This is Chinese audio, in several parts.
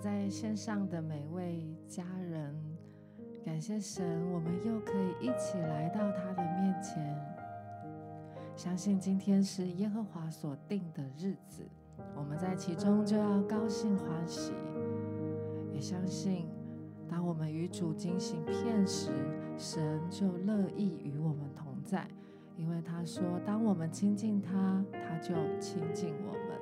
在线上的每位家人，感谢神，我们又可以一起来到他的面前。相信今天是耶和华所定的日子，我们在其中就要高兴欢喜。也相信，当我们与主进行片时，神就乐意与我们同在，因为他说，当我们亲近他，他就亲近我们。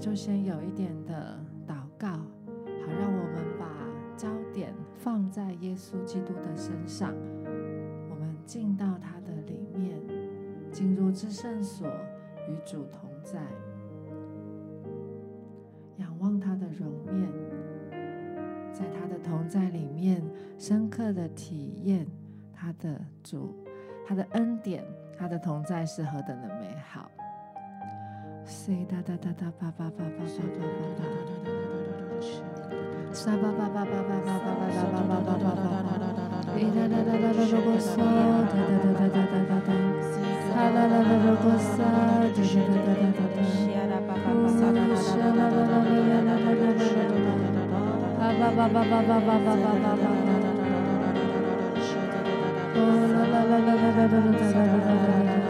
就先有一点的祷告，好，让我们把焦点放在耶稣基督的身上。我们进到他的里面，进入至圣所，与主同在，仰望他的容面，在他的同在里面，深刻的体验他的主，他的恩典，他的同在是何等的美。哒哒哒哒叭叭叭叭叭叭叭叭，沙叭叭叭叭叭叭叭叭叭叭叭叭叭，哒哒哒哒哒哒哒哒嗦，哒哒哒哒哒哒哒哒，哈啦啦啦啦哒沙，哒哒哒哒哒哒哒，呼沙啦啦啦啦啦啦啦啦啦啦，哈叭叭叭叭叭叭叭叭叭叭，呼啦啦啦啦啦啦啦啦啦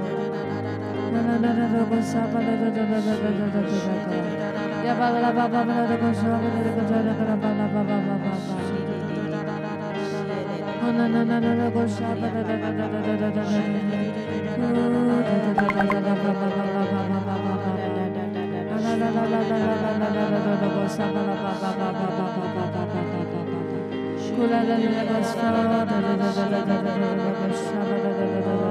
Kula la la la la la la la la la la la la la la la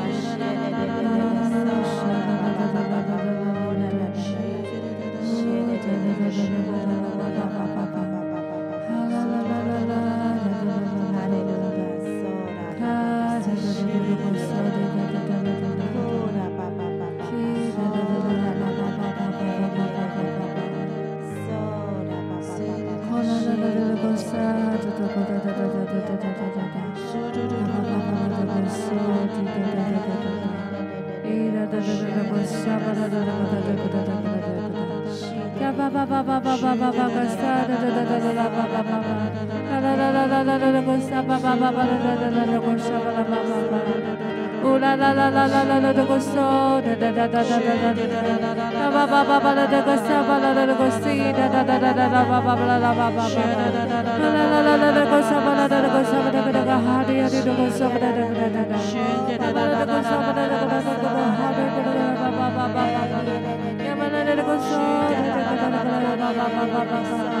Baba,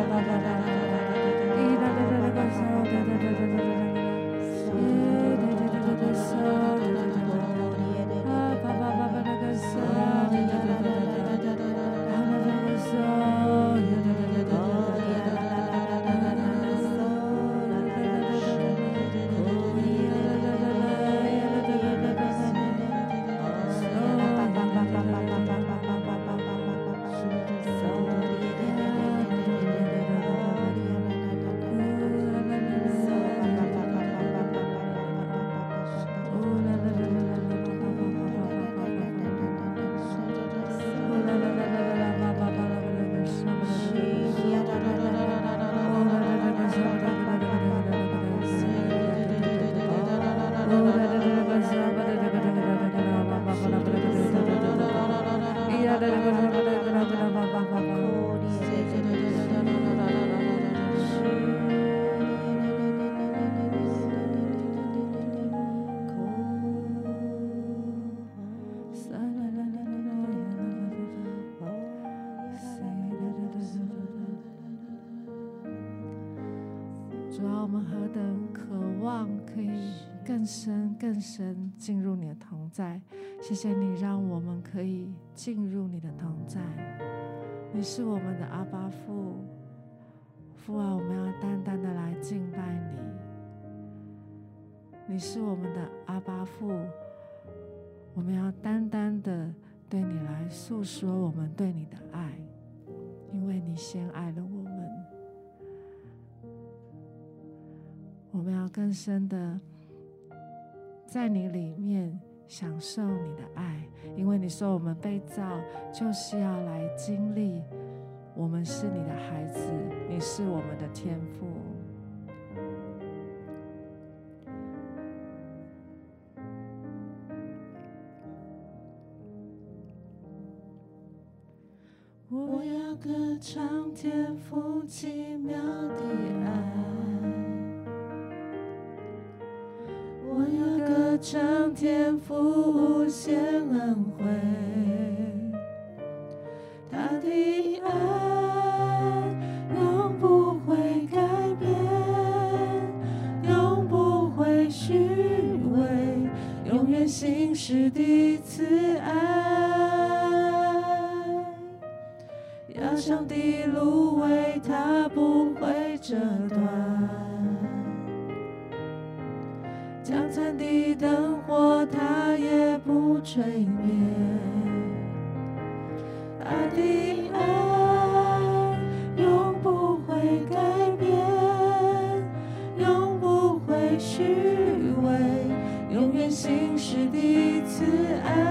更深更深进入你的同在，谢谢你让我们可以进入你的同在。你是我们的阿爸父，父啊，我们要单单的来敬拜你。你是我们的阿爸父，我们要单单的对你来诉说我们对你的爱，因为你先爱了我们。我们要更深的。在你里面享受你的爱，因为你说我们被造就是要来经历，我们是你的孩子，你是我们的天父。我要歌唱天父奇妙的爱。唱天父无限恩惠，他的爱永不会改变，永不会虚伪，永远信实的慈爱。压伤的芦苇，他不会折断。江残的灯火，它也不吹灭。他的爱永不会改变，永不会虚伪，永远信实的慈爱。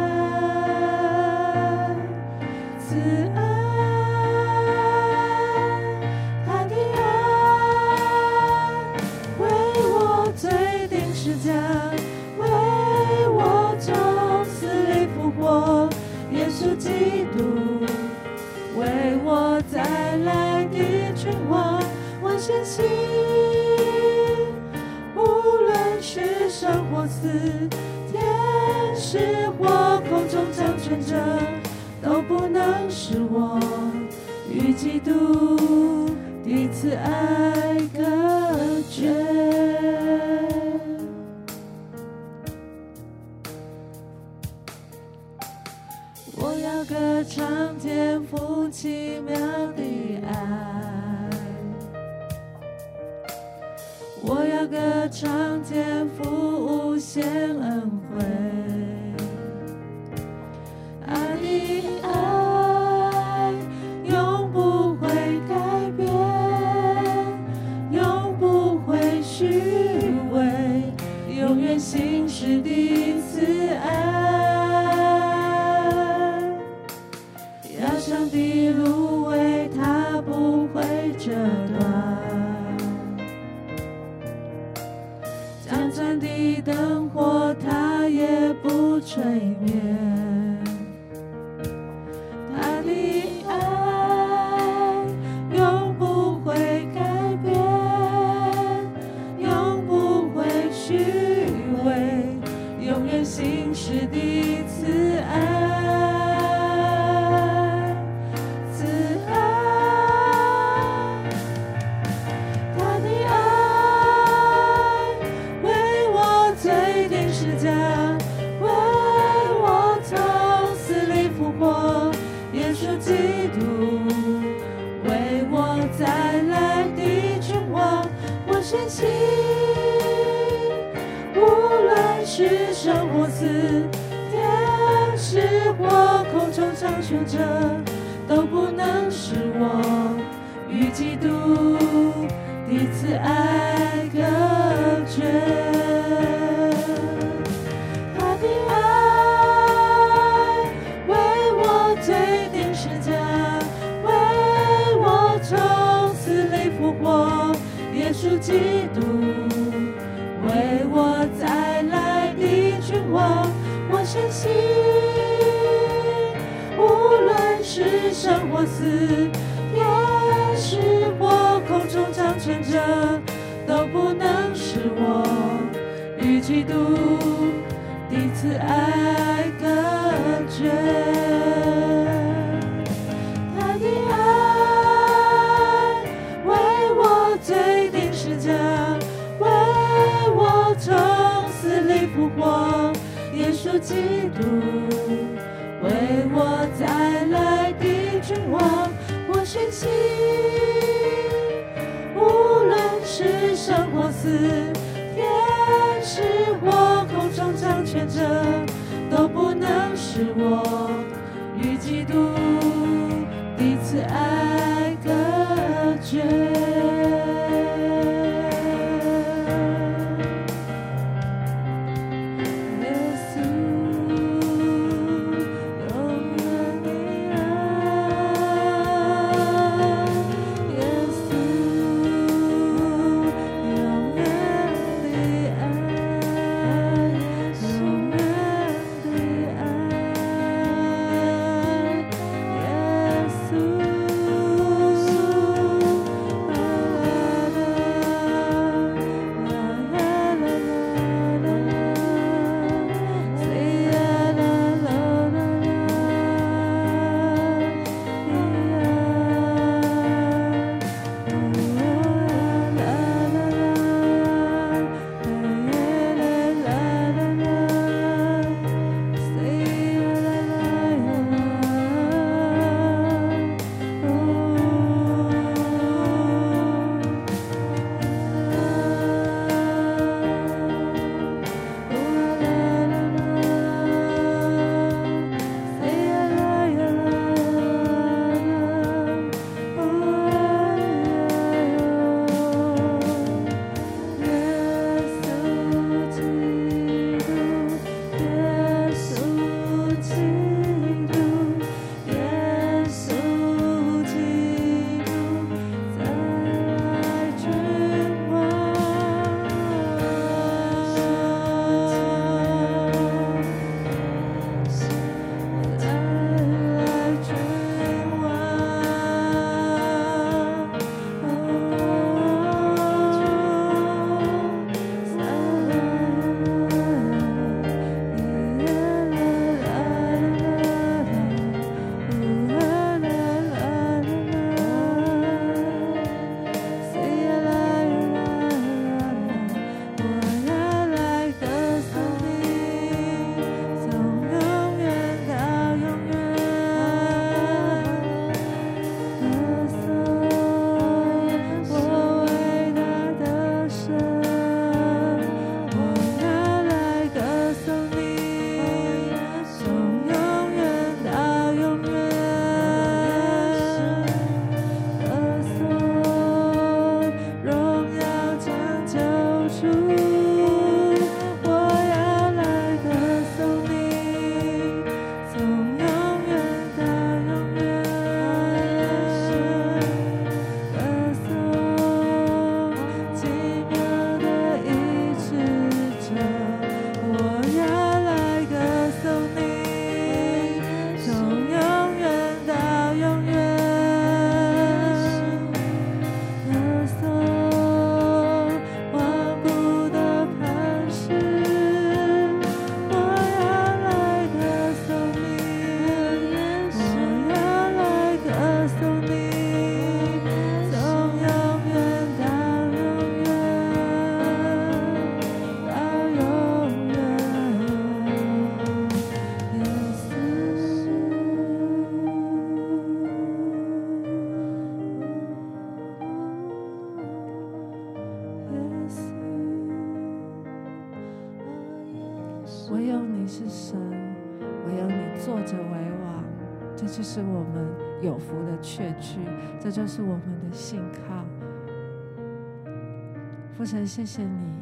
谢谢你，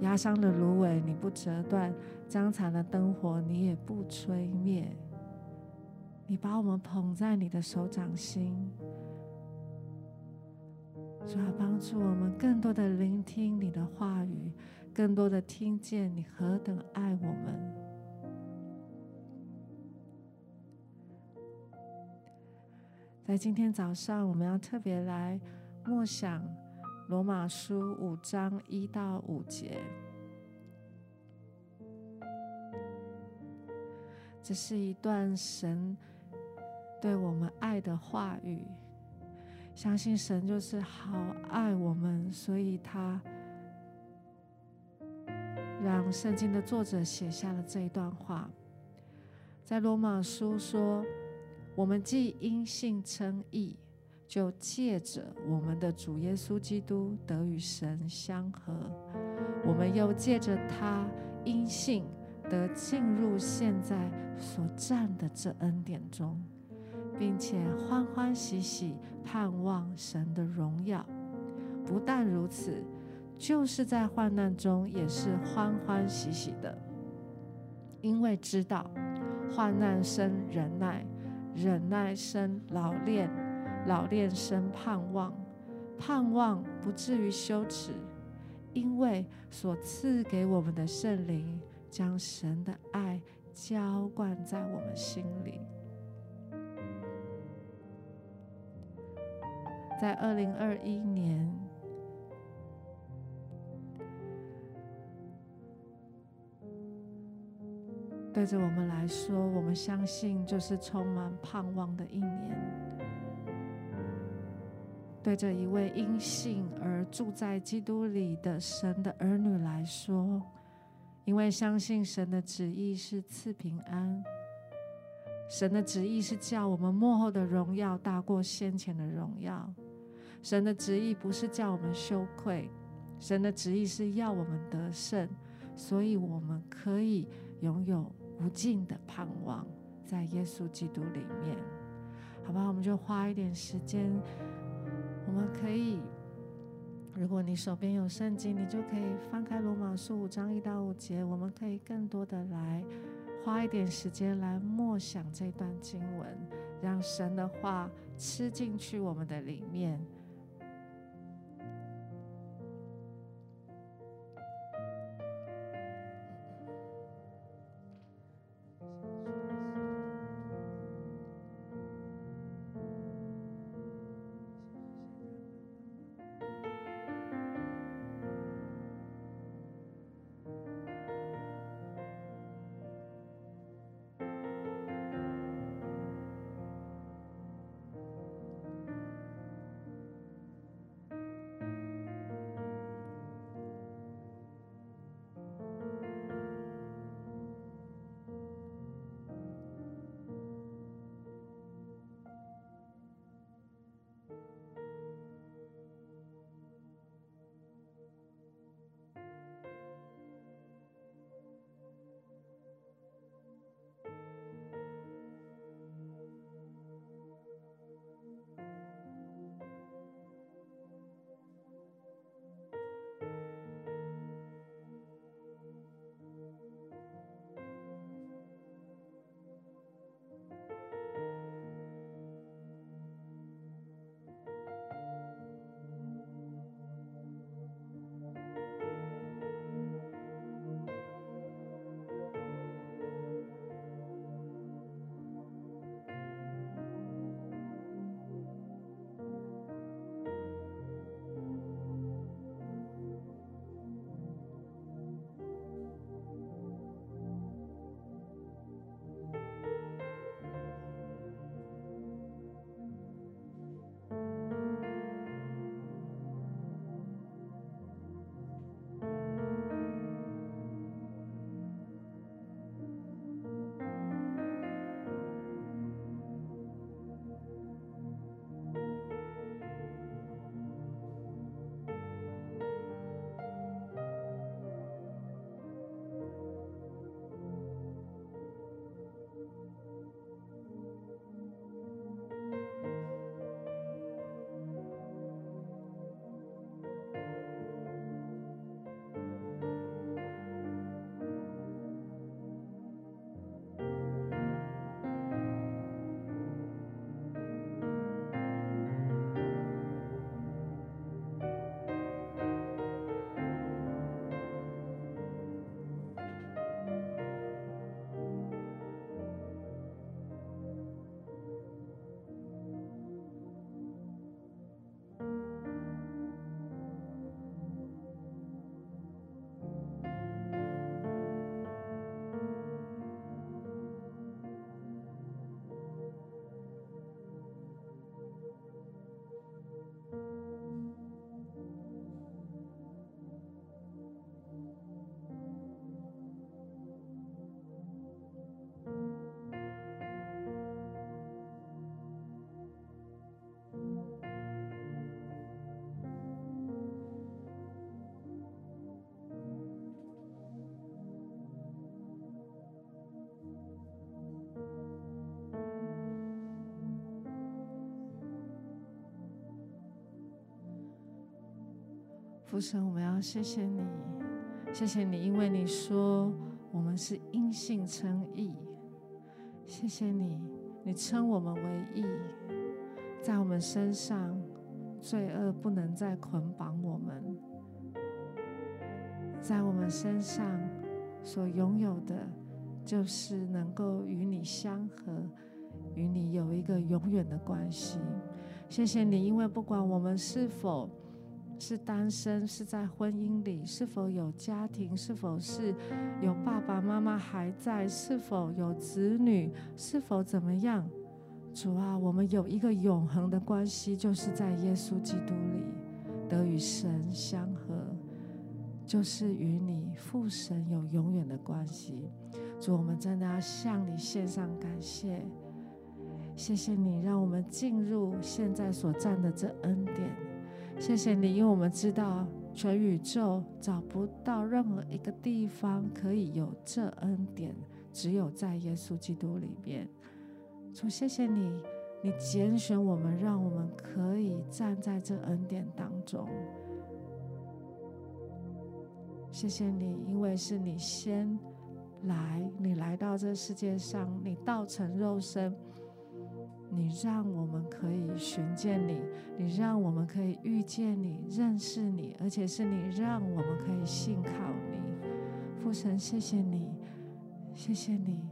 压伤的芦苇你不折断，将残的灯火你也不吹灭。你把我们捧在你的手掌心，主要帮助我们更多的聆听你的话语，更多的听见你何等爱我们。在今天早上，我们要特别来默想罗马书五章一到五节。这是一段神对我们爱的话语。相信神就是好爱我们，所以他让圣经的作者写下了这一段话。在罗马书说。我们既因信称义，就借着我们的主耶稣基督得与神相合；我们又借着他因信得进入现在所占的这恩典中，并且欢欢喜喜盼望神的荣耀。不但如此，就是在患难中也是欢欢喜喜的，因为知道患难生忍耐。忍耐生老练，老练生盼望，盼望不至于羞耻，因为所赐给我们的圣灵将神的爱浇灌在我们心里。在二零二一年。对着我们来说，我们相信就是充满盼望的一年。对着一位因信而住在基督里的神的儿女来说，因为相信神的旨意是赐平安，神的旨意是叫我们幕后的荣耀大过先前的荣耀，神的旨意不是叫我们羞愧，神的旨意是要我们得胜，所以我们可以拥有。无尽的盼望在耶稣基督里面，好吧？我们就花一点时间，我们可以，如果你手边有圣经，你就可以翻开罗马书五章一到五节，我们可以更多的来花一点时间来默想这段经文，让神的话吃进去我们的里面。父神，我们要谢谢你，谢谢你，因为你说我们是因信称义。谢谢你，你称我们为义，在我们身上，罪恶不能再捆绑我们，在我们身上所拥有的，就是能够与你相合，与你有一个永远的关系。谢谢你，因为不管我们是否是单身，是在婚姻里，是否有家庭，是否是有爸爸妈妈还在，是否有子女，是否怎么样？主啊，我们有一个永恒的关系，就是在耶稣基督里得与神相合，就是与你父神有永远的关系。主，我们真的要向你献上感谢，谢谢你让我们进入现在所站的这恩典。谢谢你，因为我们知道全宇宙找不到任何一个地方可以有这恩典，只有在耶稣基督里边。主，谢谢你，你拣选我们，让我们可以站在这恩典当中。谢谢你，因为是你先来，你来到这世界上，你道成肉身。你让我们可以寻见你，你让我们可以遇见你、认识你，而且是你让我们可以信靠你。父神，谢谢你，谢谢你，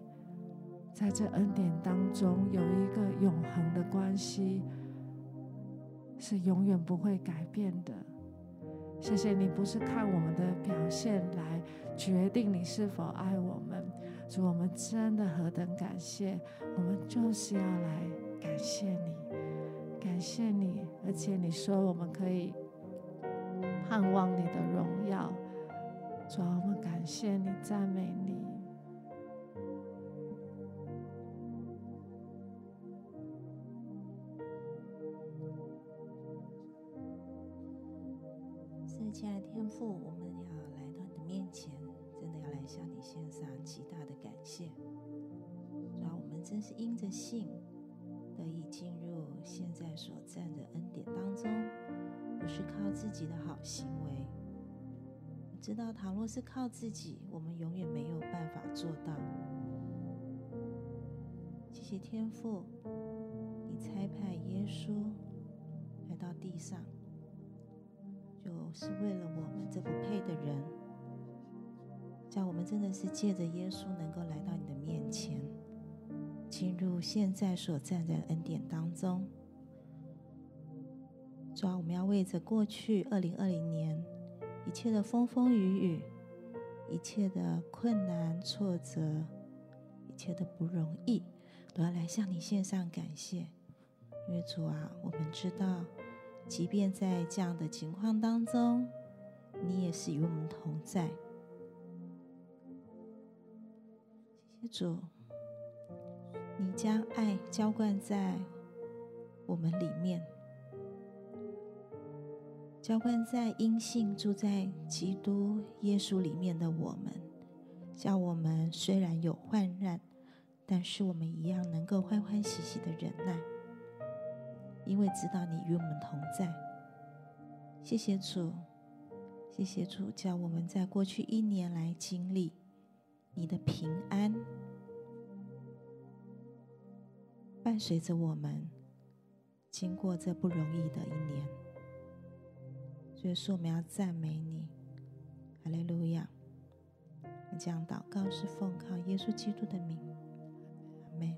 在这恩典当中有一个永恒的关系，是永远不会改变的。谢谢你，不是看我们的表现来决定你是否爱我们。主，我们真的何等感谢，我们就是要来。感谢你，感谢你，而且你说我们可以盼望你的荣耀，主啊，我们感谢你，赞美你。所以，亲爱的天父，我们要来到你的面前，真的要来向你献上极大的感谢。主啊，我们真是因着信。得以进入现在所站的恩典当中，不是靠自己的好行为。我知道，倘若是靠自己，我们永远没有办法做到。谢谢天父，你差派耶稣来到地上，就是为了我们这不配的人，叫我们真的是借着耶稣能够来到你的面前。进入现在所站在的恩典当中，主啊，我们要为着过去二零二零年一切的风风雨雨、一切的困难挫折、一切的不容易，都要来向你献上感谢。因为主啊，我们知道，即便在这样的情况当中，你也是与我们同在。谢谢主。你将爱浇灌在我们里面，浇灌在因信住在基督耶稣里面的我们，叫我们虽然有患难，但是我们一样能够欢欢喜喜的忍耐，因为知道你与我们同在。谢谢主，谢谢主，叫我们在过去一年来经历你的平安。伴随着我们经过这不容易的一年，所以说我们要赞美你，哈利路亚！我将祷告是奉靠耶稣基督的名，阿门。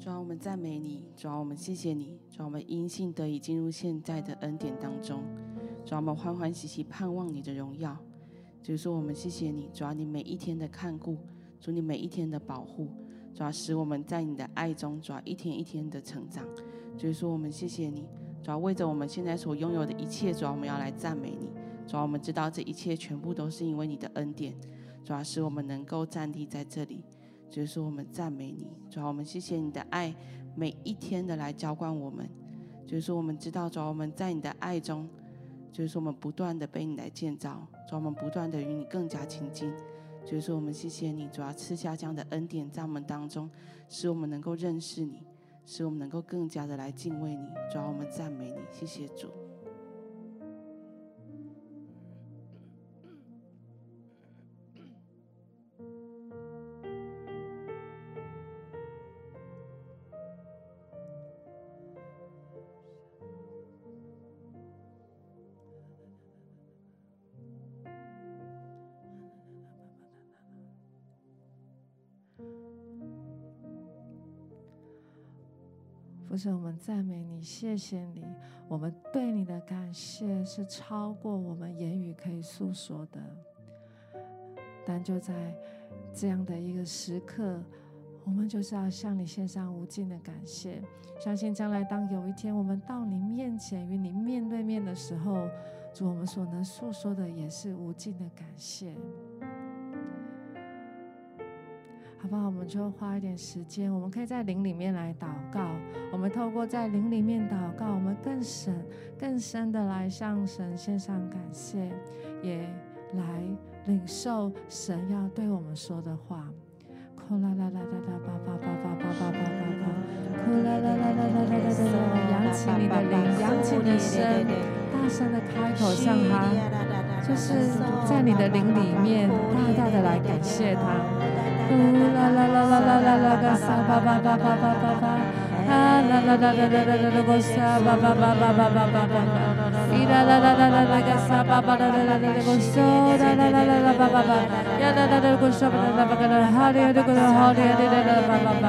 主啊，我们赞美你，主啊，我们谢谢你，主啊，我们因信得以进入现在的恩典当中，主啊，我们欢欢喜喜盼望你的荣耀。就是说，我们谢谢你，主啊，你每一天的看顾。主你每一天的保护，主要使我们在你的爱中，主要一天一天的成长。所以说，我们谢谢你，主要为着我们现在所拥有的一切，主要我们要来赞美你。主要我们知道这一切全部都是因为你的恩典，主要使我们能够站立在这里。就是说，我们赞美你，主要我们谢谢你的爱，每一天的来浇灌我们。就是说，我们知道，主要我们在你的爱中，就是说我们不断的被你来建造，主要我们不断的与你更加亲近。就是说，我们谢谢你，主要赐下这样的恩典在我们当中，使我们能够认识你，使我们能够更加的来敬畏你。主要，我们赞美你，谢谢主。父神，我们赞美你，谢谢你。我们对你的感谢是超过我们言语可以诉说的。但就在这样的一个时刻，我们就是要向你献上无尽的感谢。相信将来当有一天我们到你面前与你面对面的时候，主，我们所能诉说的也是无尽的感谢。好不好？我们就花一点时间，我们可以在灵里面来祷告。我们透过在灵里面祷告，我们更深、更深的来向神献上感谢，也来领受神要对我们说的话。呼啦啦啦啦啦，叭叭叭叭叭叭叭叭，呼啦啦啦啦啦啦啦啦，扬起你的灵，扬起你的声，大声的开口向他，就是在你的灵里面大大的来感谢他。呼啦啦啦啦啦啦啦个沙巴巴巴巴巴巴巴，啊啦啦啦啦啦啦啦个沙巴巴巴巴巴巴巴巴，咿啦啦啦啦啦啦个沙巴巴啦啦啦啦个嗦啦啦啦啦啦巴巴巴，呀啦啦啦个沙巴啦啦巴个啦哈哩个啦哈哩哩啦啦巴巴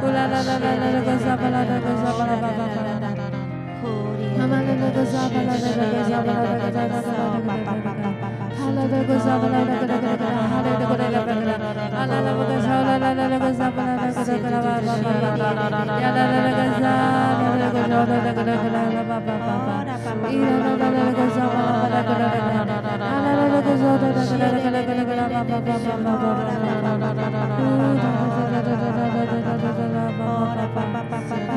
Ooh la la la la la la, go zabala, go zabala, ba ba ba. Bye.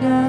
巴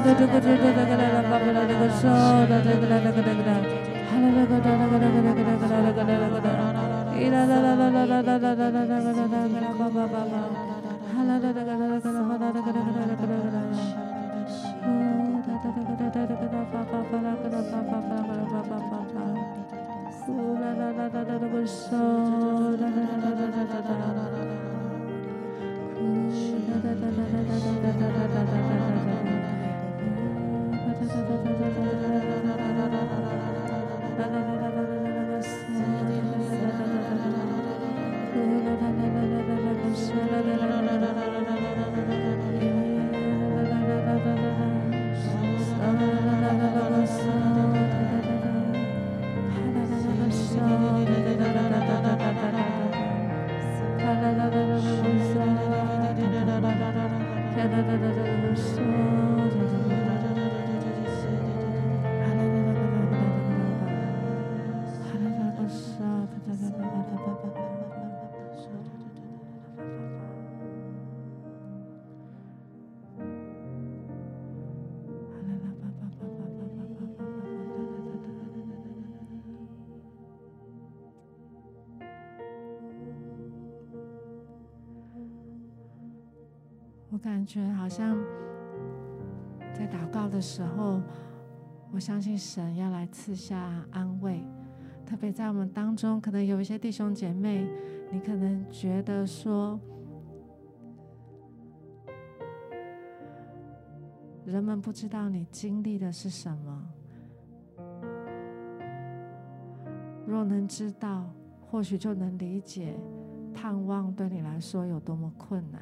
感觉好像在祷告的时候，我相信神要来赐下安慰。特别在我们当中，可能有一些弟兄姐妹，你可能觉得说，人们不知道你经历的是什么。若能知道，或许就能理解，盼望对你来说有多么困难。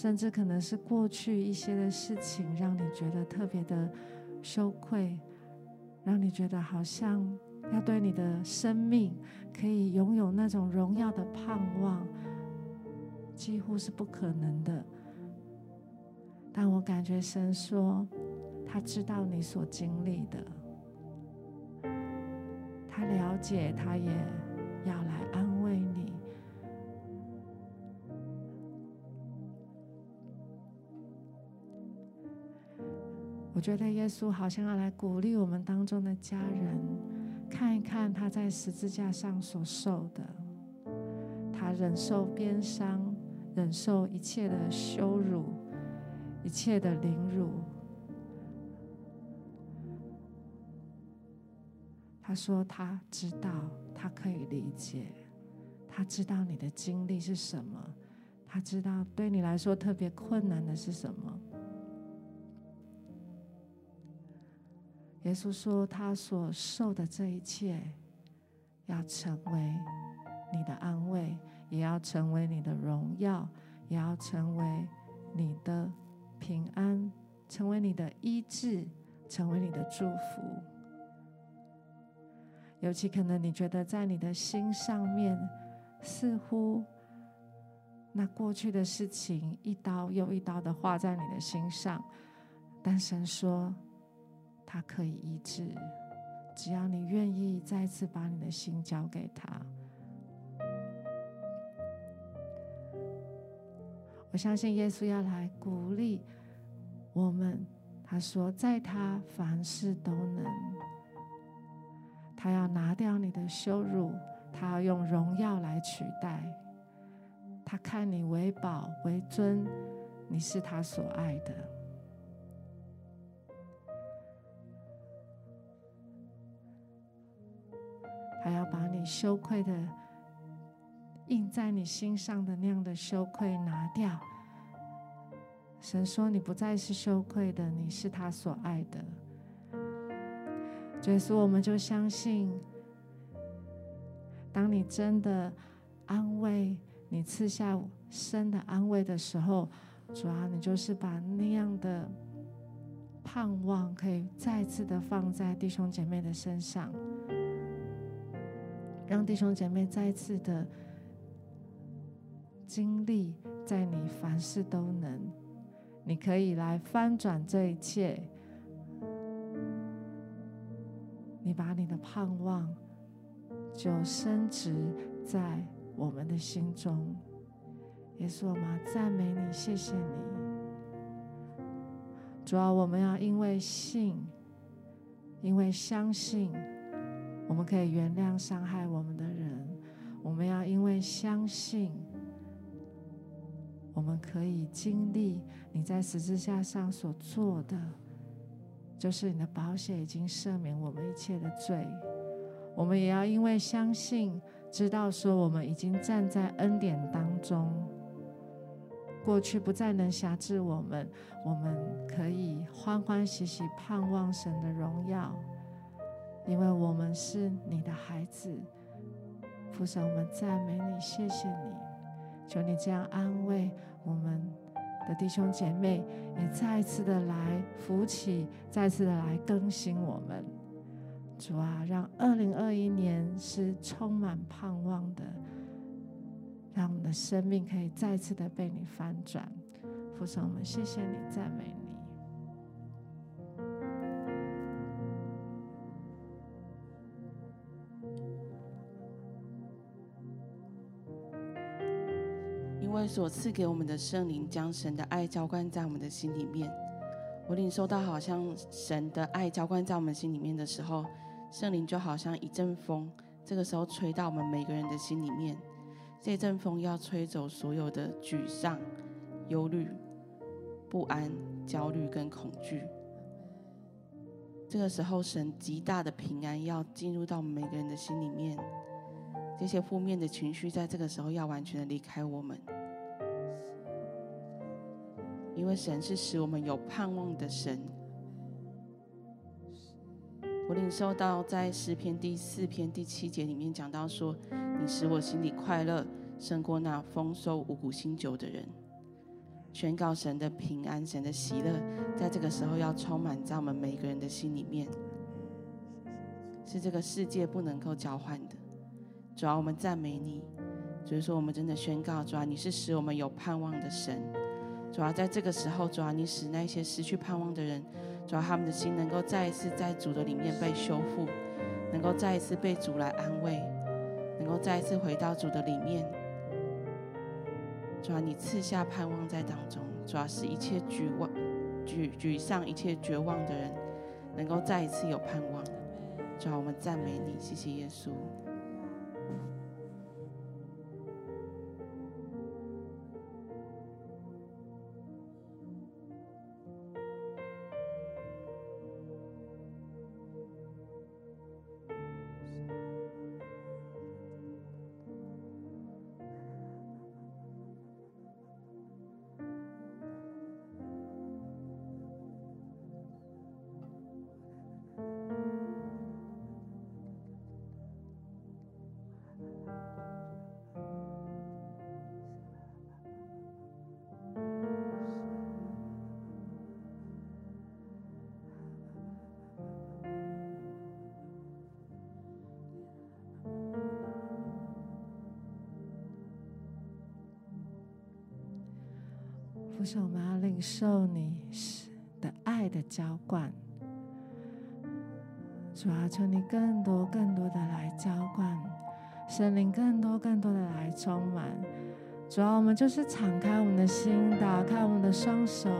甚至可能是过去一些的事情，让你觉得特别的羞愧，让你觉得好像要对你的生命可以拥有那种荣耀的盼望，几乎是不可能的。但我感觉神说，他知道你所经历的，他了解，他也要来我觉得耶稣好像要来鼓励我们当中的家人，看一看他在十字架上所受的，他忍受鞭伤，忍受一切的羞辱，一切的凌辱。他说他知道，他可以理解，他知道你的经历是什么，他知道对你来说特别困难的是什么。耶稣说：“他所受的这一切，要成为你的安慰，也要成为你的荣耀，也要成为你的平安，成为你的医治，成为你的祝福。尤其可能你觉得在你的心上面，似乎那过去的事情一刀又一刀的划在你的心上，但神说。”他可以医治，只要你愿意再次把你的心交给他。我相信耶稣要来鼓励我们。他说：“在他凡事都能。”他要拿掉你的羞辱，他要用荣耀来取代。他看你为宝为尊，你是他所爱的。你羞愧的印在你心上的那样的羞愧拿掉。神说：“你不再是羞愧的，你是他所爱的。”所以，我们就相信，当你真的安慰你赐下深的安慰的时候，主啊，你就是把那样的盼望可以再次的放在弟兄姐妹的身上，让弟兄姐妹再次的经历，在你凡事都能，你可以来翻转这一切。你把你的盼望就深植在我们的心中，耶稣，我们赞美你，谢谢你。主要我们要因为信，因为相信，我们可以原谅伤害我们的人。我们要因为相信，我们可以经历你在十字架上所做的。就是你的宝血已经赦免我们一切的罪，我们也要因为相信，知道说我们已经站在恩典当中，过去不再能辖制我们，我们可以欢欢喜喜盼望神的荣耀，因为我们是你的孩子。父神，我们赞美你，谢谢你，求你这样安慰我们。的弟兄姐妹也再次的来扶起，再次的来更新我们。主啊，让二零二一年是充满盼望的，让我们的生命可以再次的被你翻转。父神，我们谢谢你，赞美你。所赐给我们的圣灵，将神的爱浇灌在我们的心里面。我领受到，好像神的爱浇灌在我们心里面的时候，圣灵就好像一阵风，这个时候吹到我们每个人的心里面。这阵风要吹走所有的沮丧、忧虑、不安、焦虑跟恐惧。这个时候，神极大的平安要进入到我们每个人的心里面。这些负面的情绪，在这个时候要完全的离开我们。因为神是使我们有盼望的神。我领受到在诗篇第四篇第七节里面讲到说：“你使我心里快乐，胜过那丰收五谷新酒的人。”宣告神的平安、神的喜乐，在这个时候要充满在我们每个人的心里面，是这个世界不能够交换的。主啊，我们赞美你，就是说我们真的宣告：主啊，你是使我们有盼望的神。主要在这个时候，主要你使那些失去盼望的人，主要他们的心能够再一次在主的里面被修复，能够再一次被主来安慰，能够再一次回到主的里面。主要你赐下盼望在当中，主要使一切绝望、沮沮丧、一切绝望的人，能够再一次有盼望。主要我们赞美你，谢谢耶稣。不是我们要领受你的爱的浇灌，主要求你更多更多的来浇灌，圣灵更多更多的来充满。主要我们就是敞开我们的心，打开我们的双手。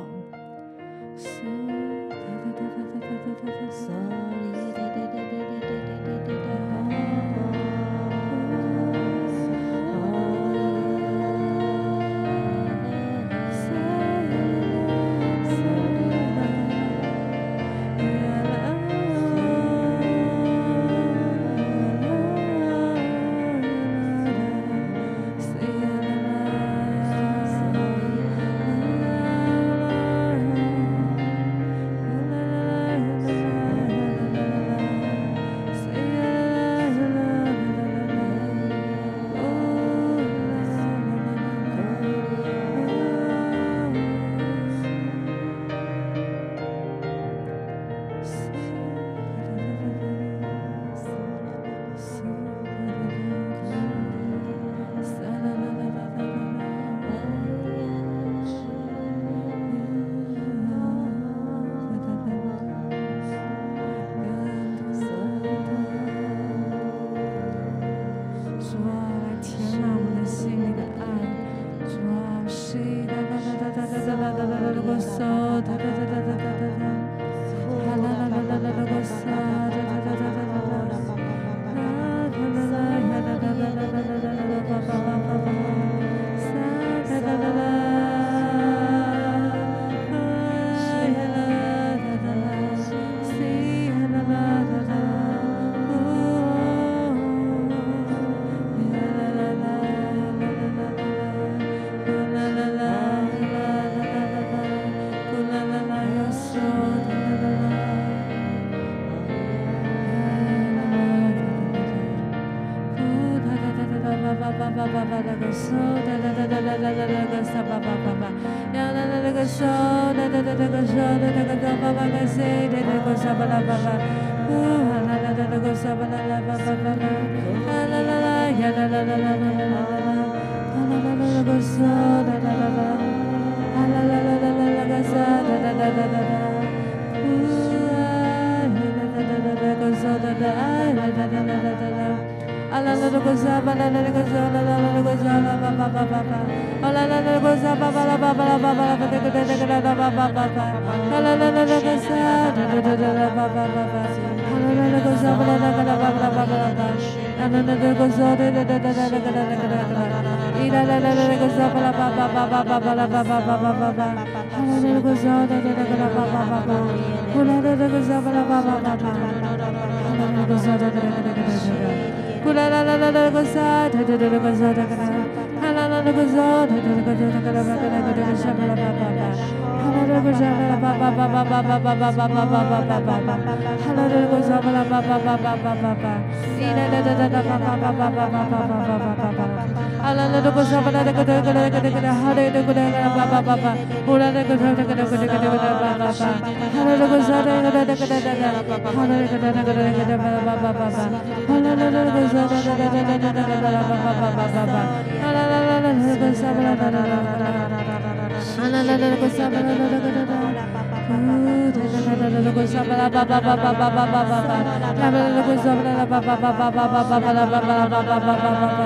Hallelujah.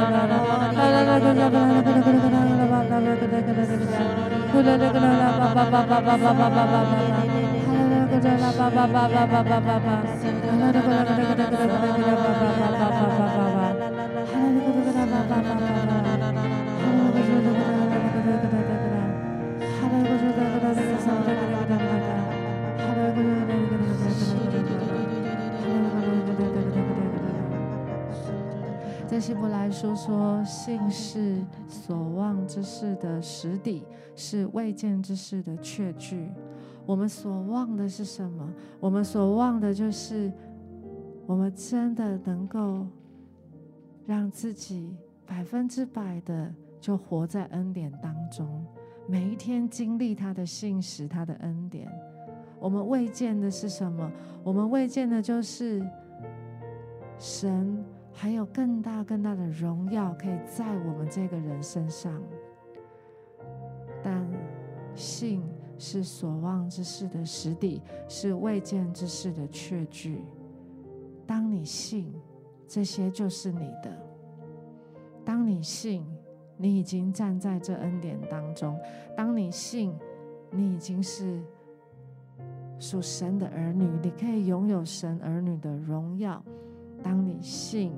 Hallelujah. Hallelujah. 在希伯来书说，信是所望之事的实底，是未见之事的确据。我们所望的是什么？我们所望的就是，我们真的能够让自己百分之百的就活在恩典当中，每一天经历他的信实，他的恩典。我们未见的是什么？我们未见的就是神。还有更大更大的荣耀可以在我们这个人身上，但信是所望之事的实底，是未见之事的确据。当你信，这些就是你的；当你信，你已经站在这恩典当中；当你信，你已经是属神的儿女，你可以拥有神儿女的荣耀。当你信，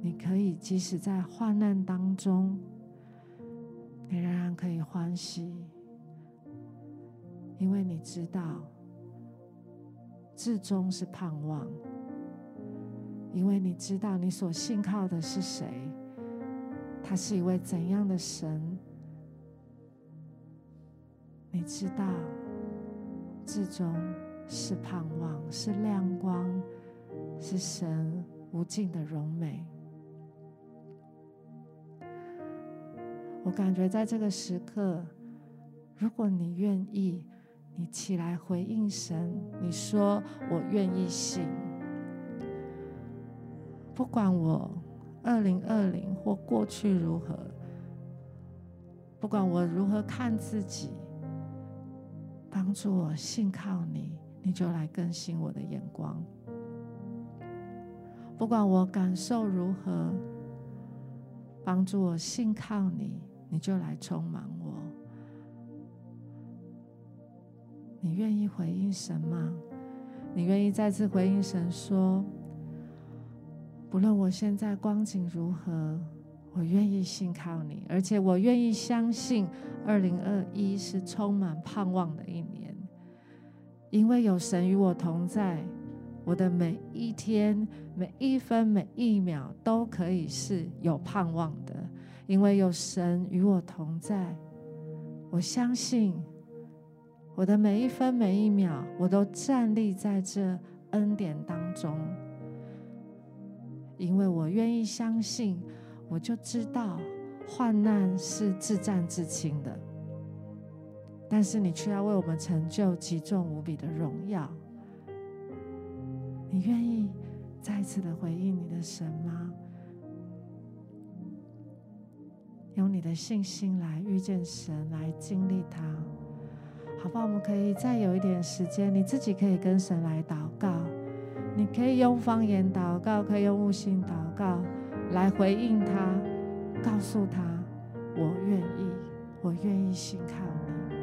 你可以即使在患难当中，你仍然可以欢喜，因为你知道，至终是盼望，因为你知道你所信靠的是谁，他是一位怎样的神，你知道，至终是盼望，是亮光。是神无尽的荣美。我感觉在这个时刻，如果你愿意，你起来回应神，你说：“我愿意信。”不管我二零二零或过去如何，不管我如何看自己，帮助我信靠你，你就来更新我的眼光。不管我感受如何，帮助我信靠你，你就来充满我。你愿意回应神吗？你愿意再次回应神说：“不论我现在光景如何，我愿意信靠你，而且我愿意相信，二零二一是充满盼望的一年，因为有神与我同在。”我的每一天、每一分、每一秒都可以是有盼望的，因为有神与我同在。我相信我的每一分、每一秒，我都站立在这恩典当中。因为我愿意相信，我就知道患难是自战自轻的，但是你却要为我们成就极重无比的荣耀。你愿意再次的回应你的神吗？用你的信心来遇见神，来经历他，好吧？我们可以再有一点时间，你自己可以跟神来祷告，你可以用方言祷告，可以用悟性祷告来回应他，告诉他：我愿意，我愿意信靠你。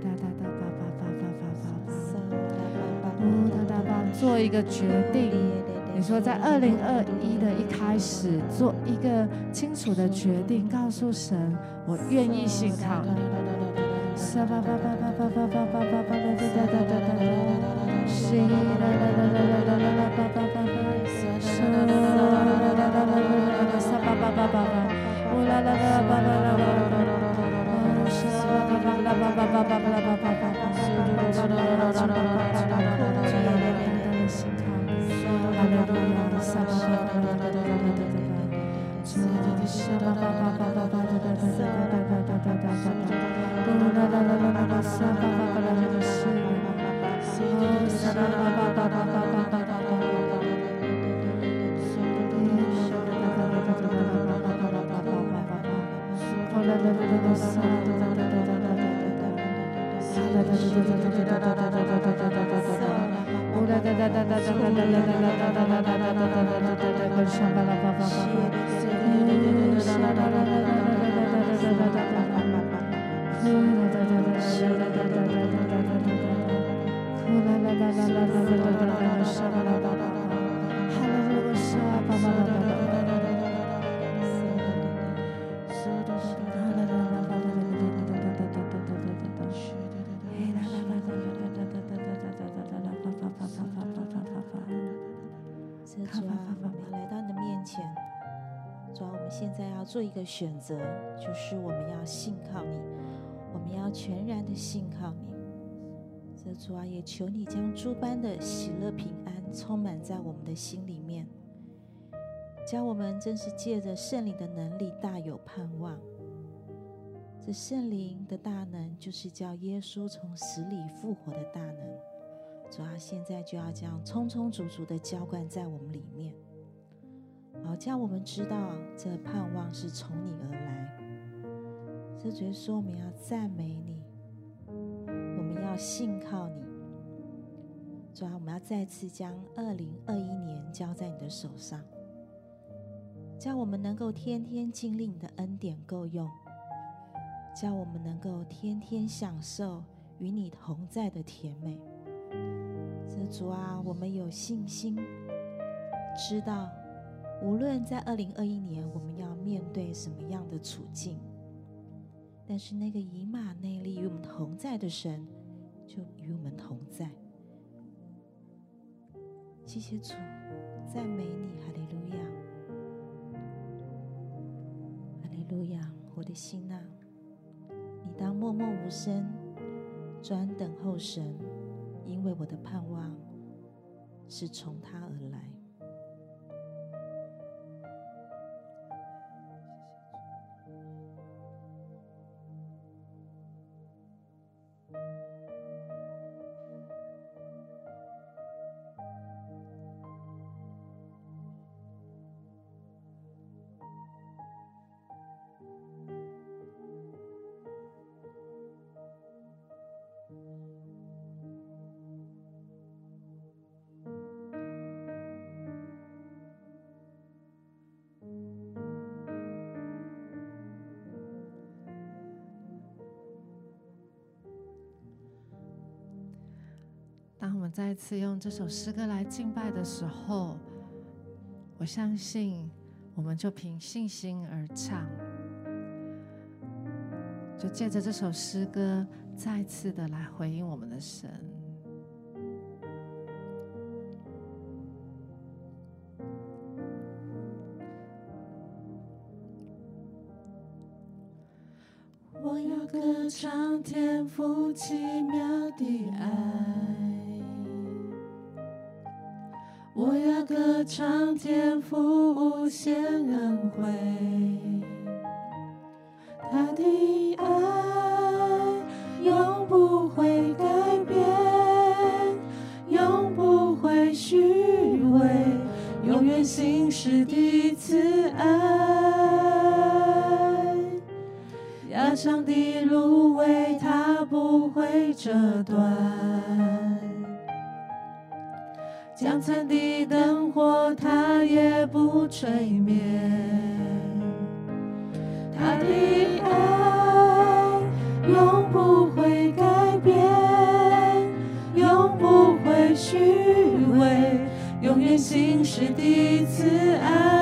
哒哒哒哒哒哒哒哒哒哒，哒哒哒哒，做一个决定。你说，在二零二一的一开始，做一个清楚的决定，告诉神，我愿意信靠你。da da da da da da da da da 做一个选择，就是我们要信靠你，我们要全然的信靠你。这主啊，也求你将诸般的喜乐平安充满在我们的心里面，将我们真是借着圣灵的能力大有盼望。这圣灵的大能，就是叫耶稣从死里复活的大能。主啊，现在就要将充充足足的浇灌在我们里面。好，叫我们知道这盼望是从你而来。这主说，我们要赞美你，我们要信靠你。主啊，我们要再次将二零二一年交在你的手上，叫我们能够天天经历你的恩典够用，叫我们能够天天享受与你同在的甜美。这主啊，我们有信心，知道。无论在二零二一年，我们要面对什么样的处境，但是那个以马内利与我们同在的神，就与我们同在。谢谢主，赞美你，哈利路亚，哈利路亚，我的心啊，你当默默无声，专等候神，因为我的盼望是从他而来。次用这首诗歌来敬拜的时候，我相信我们就凭信心而唱，就借着这首诗歌再次的来回应我们的神。我要歌唱天父奇妙的爱。歌唱天赋无限恩惠，睡眠，他的爱永不会改变，永不会虚伪。永远信实的慈爱，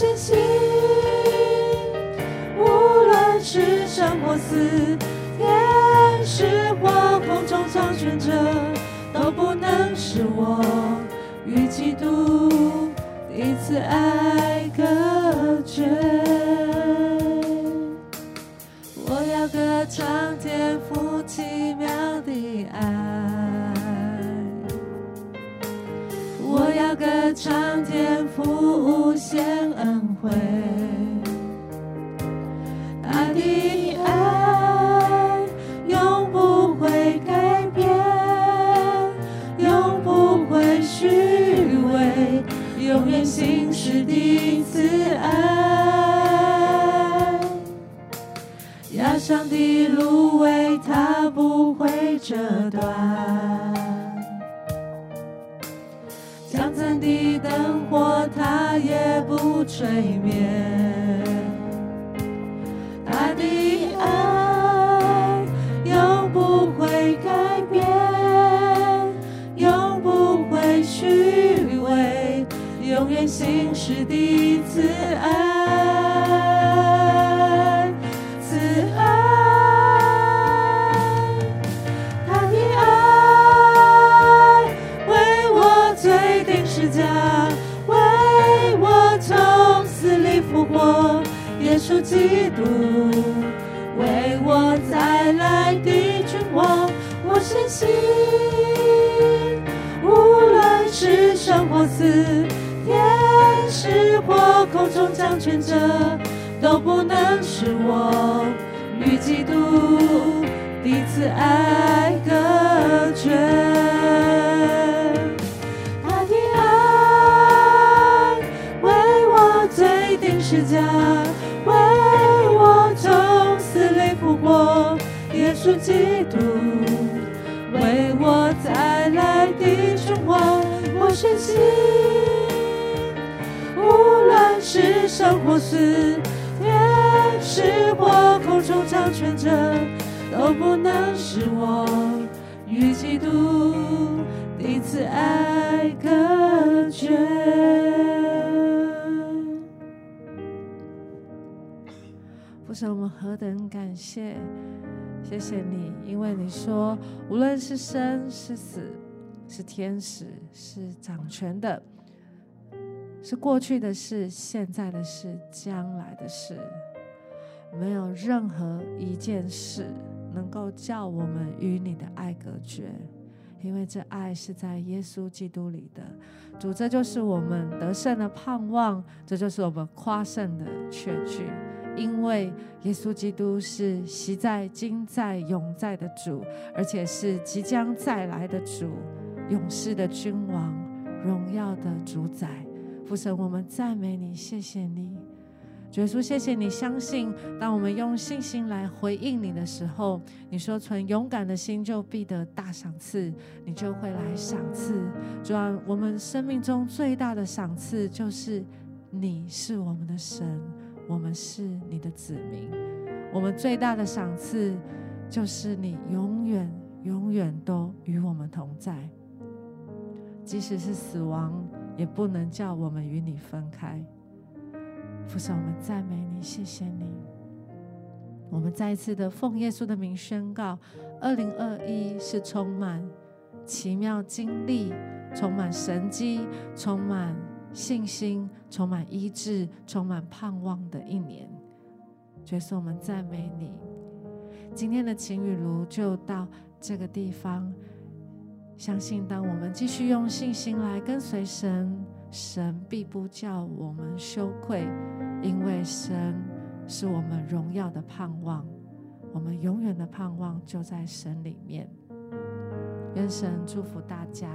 我深信，无论是生或死。天使或空中掌权者都不能使我与基督彼此爱隔绝。上的芦苇，它不会折断；江村的灯火，它也不吹灭。他的爱永不会改变，永不会虚伪，永远信是第一次爱。中掌权者都不能使我与基督彼此爱隔绝。他的爱为我罪定十架，为我从死里复活。耶稣基督为我再来的君王，我深信。是生或死，天使或空中掌权者，都不能使我与基督彼此爱隔绝。父神，我们何等感谢，谢谢你，因为你说，无论是生是死，是天使是掌权的。是过去的事，现在的事，将来的事，没有任何一件事能够叫我们与你的爱隔绝，因为这爱是在耶稣基督里的。主，这就是我们得胜的盼望，这就是我们夸胜的确据，因为耶稣基督是昔在、今在、永在的主，而且是即将再来的主，永世的君王，荣耀的主宰。父神，我们赞美你，谢谢你，主耶稣，谢谢你。相信当我们用信心来回应你的时候，你说存勇敢的心就必得大赏赐，你就会来赏赐。主啊，我们生命中最大的赏赐就是你是我们的神，我们是你的子民。我们最大的赏赐就是你永远永远都与我们同在，即使是死亡。也不能叫我们与你分开。父神，我们赞美你，谢谢你。我们再一次的奉耶稣的名宣告：二零二一是充满奇妙经历、充满神迹、充满信心、充满医治、充满盼望的一年。耶稣，我们赞美你。今天的晴雨如就到这个地方。相信当我们继续用信心来跟随神，神必不叫我们羞愧，因为神是我们荣耀的盼望。我们永远的盼望就在神里面。愿神祝福大家。